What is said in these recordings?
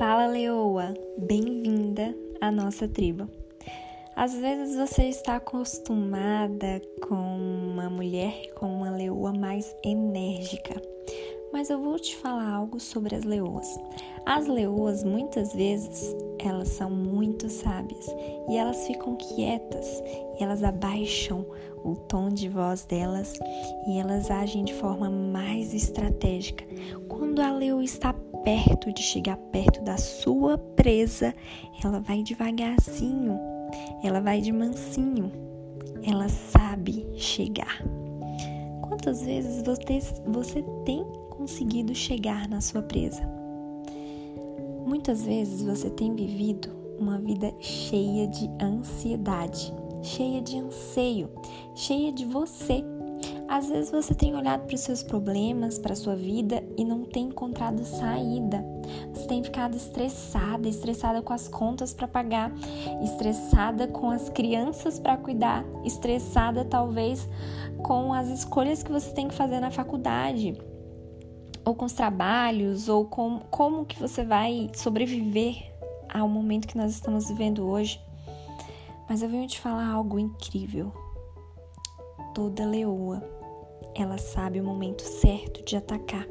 Fala, leoa! Bem-vinda à nossa tribo. Às vezes você está acostumada com uma mulher, com uma leoa mais enérgica, mas eu vou te falar algo sobre as leoas. As leoas, muitas vezes, elas são muito sábias e elas ficam quietas e elas abaixam o tom de voz delas e elas agem de forma mais estratégica. Quando a leoa está perto de chegar perto da sua presa, ela vai devagarzinho, ela vai de mansinho, ela sabe chegar. Quantas vezes você, você tem conseguido chegar na sua presa. Muitas vezes você tem vivido uma vida cheia de ansiedade, cheia de anseio, cheia de você. Às vezes você tem olhado para os seus problemas, para a sua vida e não tem encontrado saída. Você tem ficado estressada, estressada com as contas para pagar, estressada com as crianças para cuidar, estressada talvez com as escolhas que você tem que fazer na faculdade ou com os trabalhos, ou com como que você vai sobreviver ao momento que nós estamos vivendo hoje. Mas eu venho te falar algo incrível. Toda leoa, ela sabe o momento certo de atacar.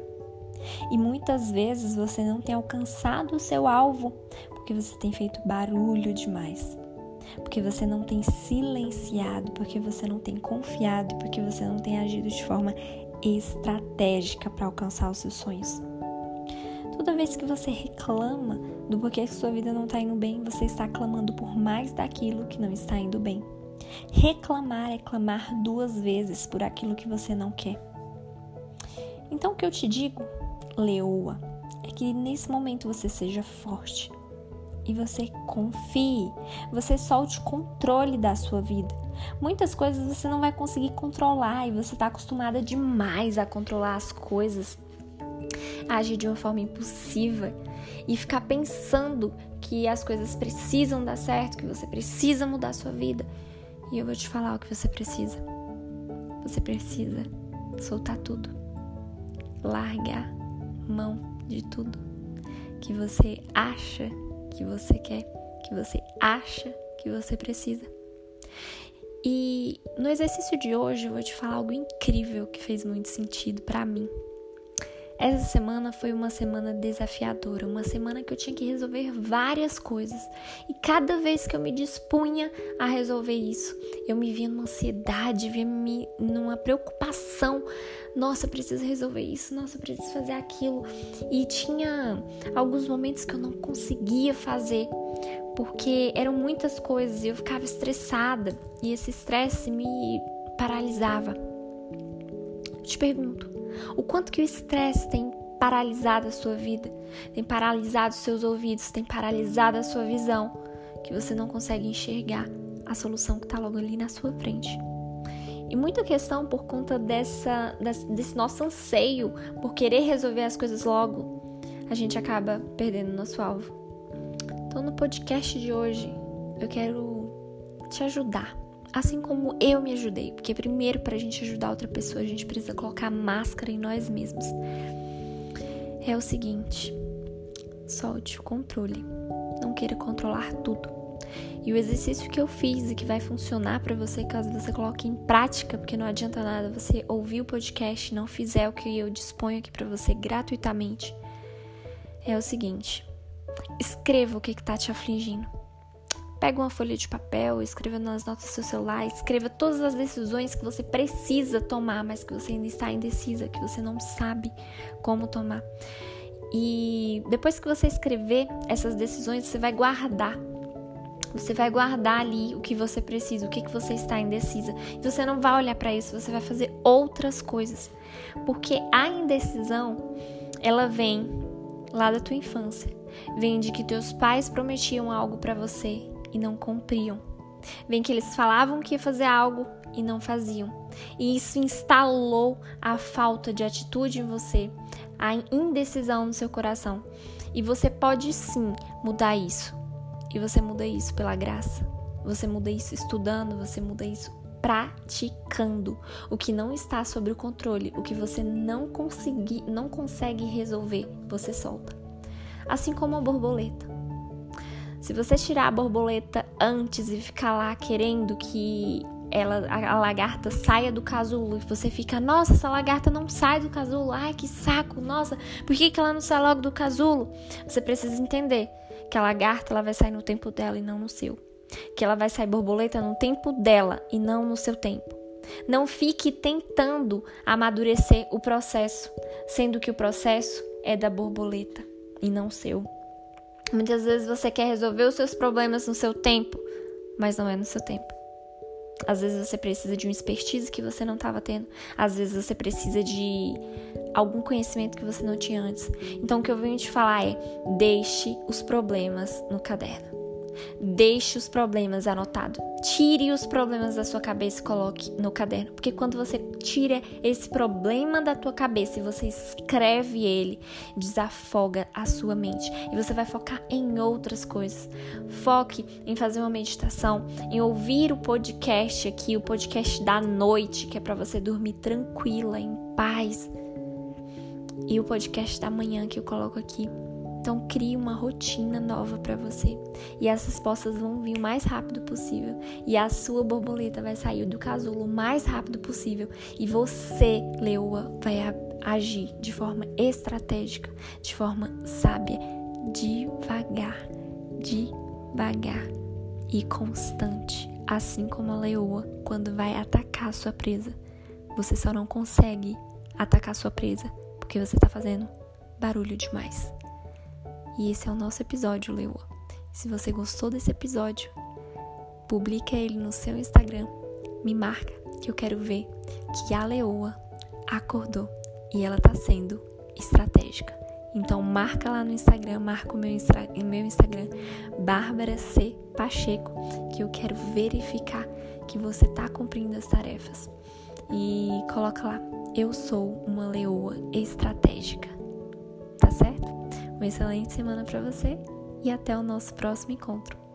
E muitas vezes você não tem alcançado o seu alvo porque você tem feito barulho demais. Porque você não tem silenciado, porque você não tem confiado, porque você não tem agido de forma estratégica para alcançar os seus sonhos. Toda vez que você reclama do porquê que sua vida não está indo bem, você está clamando por mais daquilo que não está indo bem. Reclamar é clamar duas vezes por aquilo que você não quer. Então, o que eu te digo, leoa, é que nesse momento você seja forte e você confie, você solte o controle da sua vida. Muitas coisas você não vai conseguir controlar e você está acostumada demais a controlar as coisas, agir de uma forma impulsiva e ficar pensando que as coisas precisam dar certo, que você precisa mudar a sua vida. E eu vou te falar o que você precisa. Você precisa soltar tudo, largar mão de tudo que você acha que você quer, que você acha que você precisa. E no exercício de hoje eu vou te falar algo incrível que fez muito sentido para mim. Essa semana foi uma semana desafiadora, uma semana que eu tinha que resolver várias coisas. E cada vez que eu me dispunha a resolver isso, eu me via numa ansiedade, via me numa preocupação. Nossa, preciso resolver isso, nossa, preciso fazer aquilo. E tinha alguns momentos que eu não conseguia fazer porque eram muitas coisas e eu ficava estressada e esse estresse me paralisava. te pergunto, o quanto que o estresse tem paralisado a sua vida, tem paralisado os seus ouvidos, tem paralisado a sua visão, que você não consegue enxergar a solução que está logo ali na sua frente. E muita questão por conta dessa, desse nosso anseio por querer resolver as coisas logo, a gente acaba perdendo nosso alvo. Então, no podcast de hoje, eu quero te ajudar. Assim como eu me ajudei, porque primeiro para a gente ajudar outra pessoa, a gente precisa colocar máscara em nós mesmos. É o seguinte: solte o controle. Não queira controlar tudo. E o exercício que eu fiz e que vai funcionar para você caso você coloque em prática, porque não adianta nada você ouvir o podcast e não fizer o que eu disponho aqui para você gratuitamente, é o seguinte: Escreva o que está te afligindo. Pega uma folha de papel, escreva nas notas do seu celular, escreva todas as decisões que você precisa tomar, mas que você ainda está indecisa, que você não sabe como tomar. E depois que você escrever essas decisões, você vai guardar. Você vai guardar ali o que você precisa, o que, que você está indecisa. E você não vai olhar para isso, você vai fazer outras coisas. Porque a indecisão, ela vem lá da tua infância. Vem de que teus pais prometiam algo para você e não cumpriam. Vem que eles falavam que ia fazer algo e não faziam. E isso instalou a falta de atitude em você, a indecisão no seu coração. E você pode sim mudar isso. E você muda isso pela graça. Você muda isso estudando, você muda isso praticando. O que não está sob o controle, o que você não conseguir, não consegue resolver, você solta. assim como a borboleta. Se você tirar a borboleta antes e ficar lá querendo que ela, a, lagarta saia do casulo e você fica, nossa, essa lagarta não sai do casulo, ai que saco, nossa, por que, que ela não sai logo do casulo? Você precisa entender que a lagarta ela vai sair no tempo dela e não no seu. Que ela vai sair borboleta no tempo dela e não no seu tempo. Não fique tentando amadurecer o processo, sendo que o processo é da borboleta e não seu. Muitas vezes você quer resolver os seus problemas no seu tempo, mas não é no seu tempo. Às vezes você precisa de uma expertise que você não estava tendo. Às vezes você precisa de algum conhecimento que você não tinha antes. Então o que eu venho te falar é: deixe os problemas no caderno. Deixe os problemas anotados. Tire os problemas da sua cabeça e coloque no caderno. Porque quando você tira esse problema da tua cabeça e você escreve ele, desafoga a sua mente. E você vai focar em outras coisas. Foque em fazer uma meditação, em ouvir o podcast aqui, o podcast da noite, que é para você dormir tranquila, em paz. E o podcast da manhã que eu coloco aqui então crie uma rotina nova para você. E essas respostas vão vir o mais rápido possível. E a sua borboleta vai sair do casulo o mais rápido possível. E você, leoa, vai agir de forma estratégica, de forma sábia, devagar, devagar e constante. Assim como a leoa, quando vai atacar sua presa, você só não consegue atacar sua presa porque você está fazendo barulho demais. E esse é o nosso episódio, Leoa. Se você gostou desse episódio, publica ele no seu Instagram, me marca que eu quero ver que a Leoa acordou e ela tá sendo estratégica. Então marca lá no Instagram, marca o meu, meu Instagram, Bárbara C. Pacheco, que eu quero verificar que você tá cumprindo as tarefas. E coloca lá, eu sou uma leoa estratégica. Uma excelente semana para você e até o nosso próximo encontro.